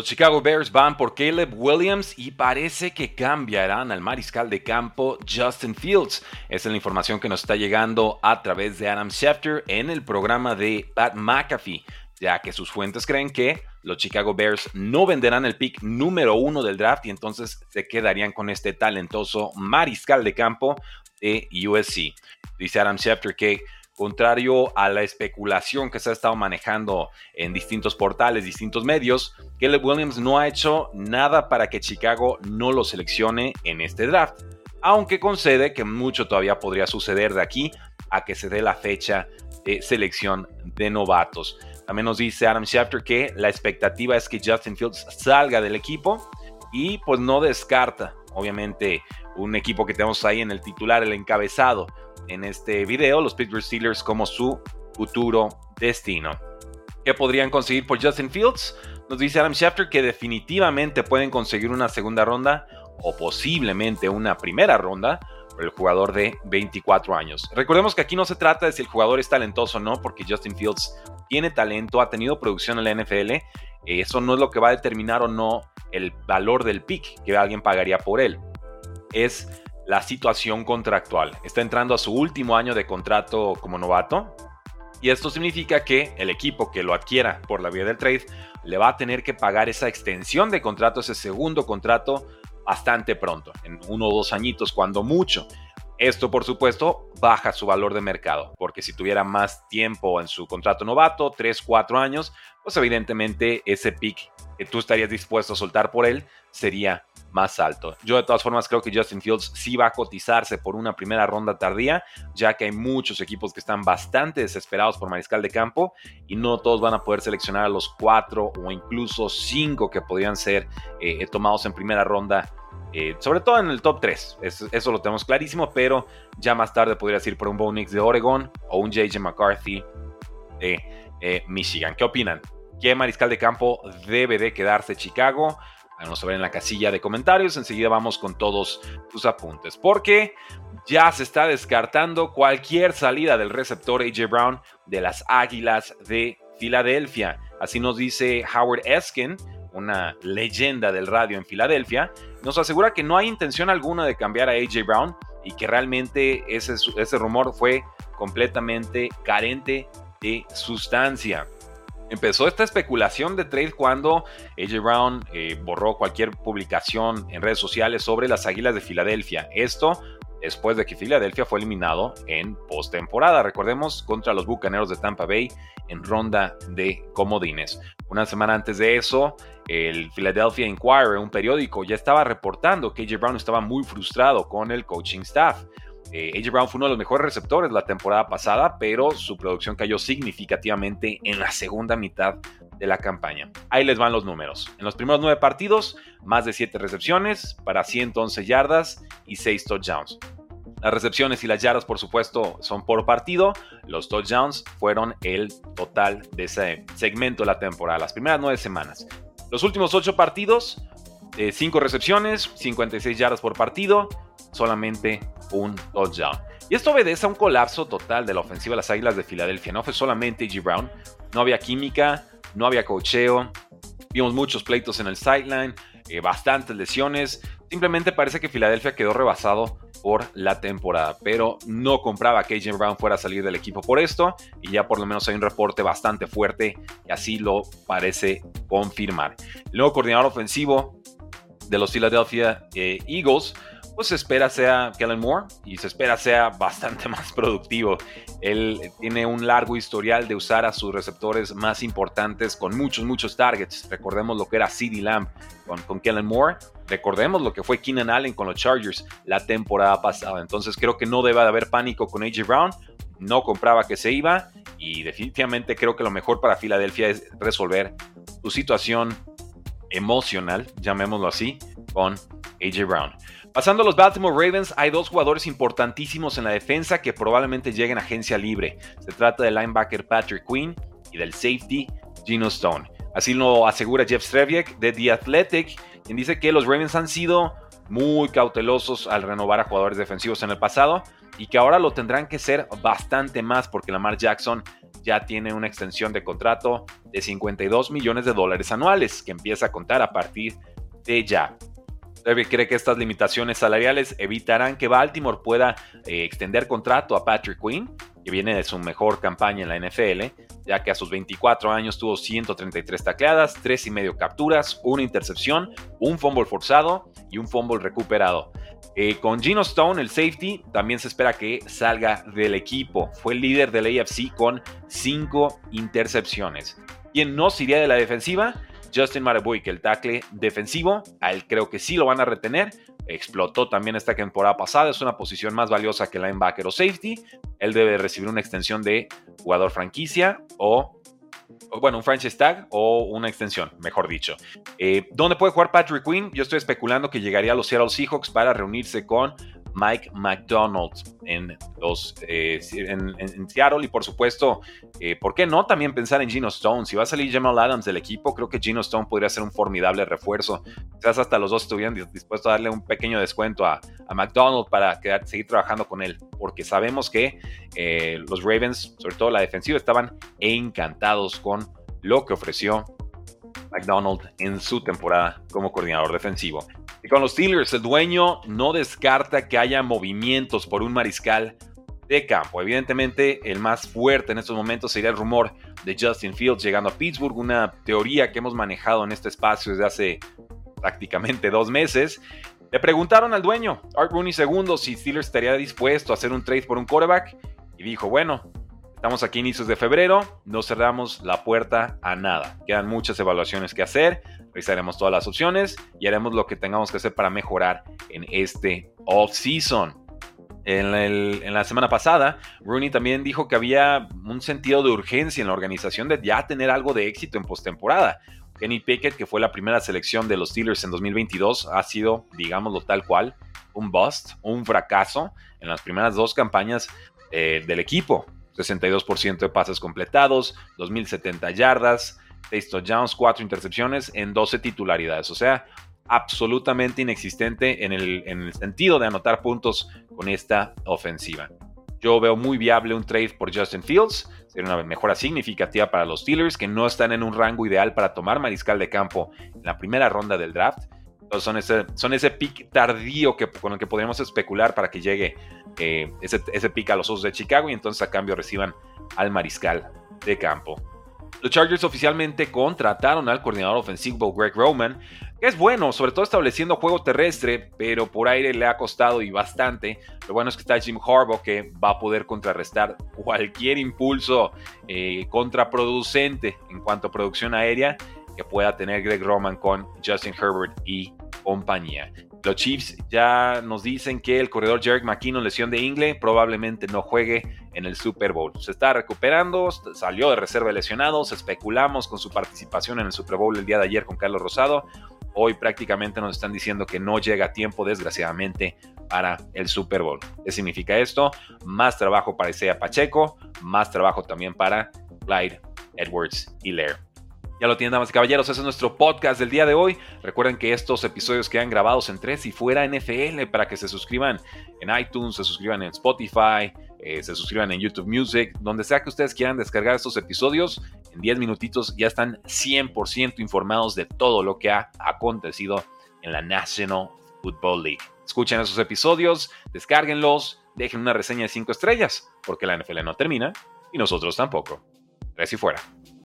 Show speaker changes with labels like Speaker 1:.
Speaker 1: Los Chicago Bears van por Caleb Williams y parece que cambiarán al mariscal de campo Justin Fields. Esa es la información que nos está llegando a través de Adam Schefter en el programa de Pat McAfee, ya que sus fuentes creen que los Chicago Bears no venderán el pick número uno del draft y entonces se quedarían con este talentoso mariscal de campo de USC. Dice Adam Schefter que contrario a la especulación que se ha estado manejando en distintos portales, distintos medios, Caleb Williams no ha hecho nada para que Chicago no lo seleccione en este draft, aunque concede que mucho todavía podría suceder de aquí a que se dé la fecha de selección de novatos. También nos dice Adam Schefter que la expectativa es que Justin Fields salga del equipo y pues no descarta, obviamente, un equipo que tenemos ahí en el titular, el encabezado en este video, los Pittsburgh Steelers como su futuro destino. ¿Qué podrían conseguir por Justin Fields? Nos dice Adam Schefter que definitivamente pueden conseguir una segunda ronda o posiblemente una primera ronda por el jugador de 24 años. Recordemos que aquí no se trata de si el jugador es talentoso o no, porque Justin Fields tiene talento, ha tenido producción en la NFL. Eso no es lo que va a determinar o no el valor del pick que alguien pagaría por él. Es la situación contractual. Está entrando a su último año de contrato como novato. Y esto significa que el equipo que lo adquiera por la vía del trade le va a tener que pagar esa extensión de contrato, ese segundo contrato, bastante pronto, en uno o dos añitos, cuando mucho. Esto, por supuesto, baja su valor de mercado, porque si tuviera más tiempo en su contrato novato, 3, 4 años, pues evidentemente ese pick que tú estarías dispuesto a soltar por él sería más alto. Yo de todas formas creo que Justin Fields sí va a cotizarse por una primera ronda tardía, ya que hay muchos equipos que están bastante desesperados por mariscal de campo y no todos van a poder seleccionar a los cuatro o incluso cinco que podrían ser eh, tomados en primera ronda. Eh, sobre todo en el top 3, eso, lo tenemos clarísimo, pero ya más tarde podrías ir por un Bo Nix de Oregon o un JJ McCarthy de eh, Michigan. ¿Qué opinan? ¿Qué mariscal de campo debe de quedarse Chicago? Vamos a ver en la casilla de comentarios. Enseguida vamos con todos tus apuntes. Porque ya se está descartando cualquier salida del receptor AJ Brown de las Águilas de Filadelfia. Así nos dice Howard Eskin, una leyenda del radio en Filadelfia. Nos asegura que no hay intención alguna de cambiar a AJ Brown y que realmente ese, ese rumor fue completamente carente de sustancia. Empezó esta especulación de trade cuando AJ Brown eh, borró cualquier publicación en redes sociales sobre las Águilas de Filadelfia. Esto después de que Filadelfia fue eliminado en postemporada, recordemos, contra los Bucaneros de Tampa Bay en ronda de comodines. Una semana antes de eso, el Philadelphia Inquirer, un periódico, ya estaba reportando que AJ Brown estaba muy frustrado con el coaching staff. Eh, AJ Brown fue uno de los mejores receptores la temporada pasada, pero su producción cayó significativamente en la segunda mitad de la campaña. Ahí les van los números. En los primeros nueve partidos, más de 7 recepciones para 111 yardas y 6 touchdowns. Las recepciones y las yardas, por supuesto, son por partido. Los touchdowns fueron el total de ese segmento de la temporada, las primeras nueve semanas. Los últimos ocho partidos, 5 eh, recepciones, 56 yardas por partido, solamente un touchdown. Y esto obedece a un colapso total de la ofensiva de las Águilas de Filadelfia. No fue solamente G. Brown, no había química, no había cocheo, vimos muchos pleitos en el sideline, eh, bastantes lesiones. Simplemente parece que Filadelfia quedó rebasado por la temporada, pero no compraba que AJ Brown fuera a salir del equipo por esto y ya por lo menos hay un reporte bastante fuerte y así lo parece confirmar. El nuevo coordinador ofensivo de los Philadelphia eh, Eagles pues se espera sea Kellen Moore y se espera sea bastante más productivo. Él tiene un largo historial de usar a sus receptores más importantes con muchos, muchos targets. Recordemos lo que era CeeDee Lamb con, con Kellen Moore. Recordemos lo que fue Keenan Allen con los Chargers la temporada pasada. Entonces creo que no debe de haber pánico con AJ Brown. No compraba que se iba y definitivamente creo que lo mejor para Filadelfia es resolver su situación emocional, llamémoslo así, con AJ Brown. Pasando a los Baltimore Ravens, hay dos jugadores importantísimos en la defensa que probablemente lleguen a agencia libre. Se trata del linebacker Patrick Quinn y del safety Gino Stone. Así lo asegura Jeff Streviek de The Athletic, quien dice que los Ravens han sido muy cautelosos al renovar a jugadores defensivos en el pasado y que ahora lo tendrán que ser bastante más porque Lamar Jackson ya tiene una extensión de contrato de 52 millones de dólares anuales que empieza a contar a partir de ya. Levy cree que estas limitaciones salariales evitarán que Baltimore pueda eh, extender contrato a Patrick Quinn, que viene de su mejor campaña en la NFL, ya que a sus 24 años tuvo 133 tacleadas, 3 y medio capturas, una intercepción, un fumble forzado y un fumble recuperado. Eh, con Gino Stone, el safety, también se espera que salga del equipo. Fue el líder del AFC con 5 intercepciones. ¿Quién no se iría de la defensiva? Justin que el tackle defensivo, a él creo que sí lo van a retener. Explotó también esta temporada pasada, es una posición más valiosa que linebacker o safety. Él debe recibir una extensión de jugador franquicia o, bueno, un franchise tag o una extensión, mejor dicho. Eh, ¿Dónde puede jugar Patrick Quinn? Yo estoy especulando que llegaría a los Seattle Seahawks para reunirse con Mike McDonald en, los, eh, en, Seattle. Y por supuesto, eh, ¿por qué no también pensar en Gino Stone? Si va a salir Jamal Adams del equipo, creo que Gino Stone podría ser un formidable refuerzo. Quizás hasta los dos estuvieran dispuestos a darle un pequeño descuento a, a McDonald para seguir trabajando con él. Porque sabemos que eh, los Ravens, sobre todo la defensiva, estaban encantados con lo que ofreció McDonald en su temporada como coordinador defensivo. Y con los Steelers, el dueño no descarta que haya movimientos por un mariscal de campo. Evidentemente, el más fuerte en estos momentos sería el rumor de Justin Fields llegando a Pittsburgh, una teoría que hemos manejado en este espacio desde hace prácticamente dos meses. Le preguntaron al dueño, Art Rooney II, si Steelers estaría dispuesto a hacer un trade por un quarterback y dijo, bueno, estamos aquí inicios de febrero, no cerramos la puerta a nada. Quedan muchas evaluaciones que hacer, revisaremos todas las opciones y haremos lo que tengamos que hacer para mejorar en este off-season. En, la semana pasada, Rooney también dijo que había un sentido de urgencia en la organización de ya tener algo de éxito en postemporada. Kenny Pickett, que fue la primera selección de los Steelers en 2022, ha sido, digámoslo tal cual, un bust, un fracaso en las primeras dos campañas eh, del equipo. 62% de pases completados, 2.070 yardas, 6 touchdowns, 4 intercepciones en 12 titularidades. O sea, absolutamente inexistente en el, en el sentido de anotar puntos con esta ofensiva. Yo veo muy viable un trade por Justin Fields. Sería una mejora significativa para los Steelers, que no están en un rango ideal para tomar mariscal de campo en la primera ronda del draft. Son ese, son ese pick tardío que, con el que podríamos especular para que llegue eh, ese, ese pick a los Osos de Chicago y entonces a cambio reciban al mariscal de campo. Los Chargers oficialmente contrataron al coordinador ofensivo Greg Roman, que es bueno, sobre todo estableciendo juego terrestre, pero por aire le ha costado y bastante. Lo bueno es que está Jim Harbaugh que va a poder contrarrestar cualquier impulso eh, contraproducente en cuanto a producción aérea que pueda tener Greg Roman con Justin Herbert y compañía. Los Chiefs ya nos dicen que el corredor Jerick McKinnon, lesión de ingle, probablemente no juegue en el Super Bowl. Se está recuperando, salió de reserva lesionados, especulamos con su participación en el Super Bowl el día de ayer con Carlos Rosado. Hoy prácticamente nos están diciendo que no llega a tiempo, desgraciadamente, para el Super Bowl. ¿Qué significa esto? Más trabajo para Isaiah Pacheco, más trabajo también para Clyde Edwards y Lair. Ya lo tienen, damas y caballeros, ese es nuestro podcast del día de hoy. Recuerden que estos episodios quedan grabados en tres y fuera NFL para que se suscriban en iTunes, se suscriban en Spotify, eh, se suscriban en YouTube Music, donde sea que ustedes quieran descargar estos episodios. En 10 minutitos ya están 100% informados de todo lo que ha acontecido en la National Football League. Escuchen esos episodios, descárguenlos, dejen una reseña de 5 estrellas, porque la NFL no termina y nosotros tampoco. Tres y fuera.